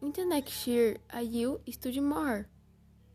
In the next year, I will study more.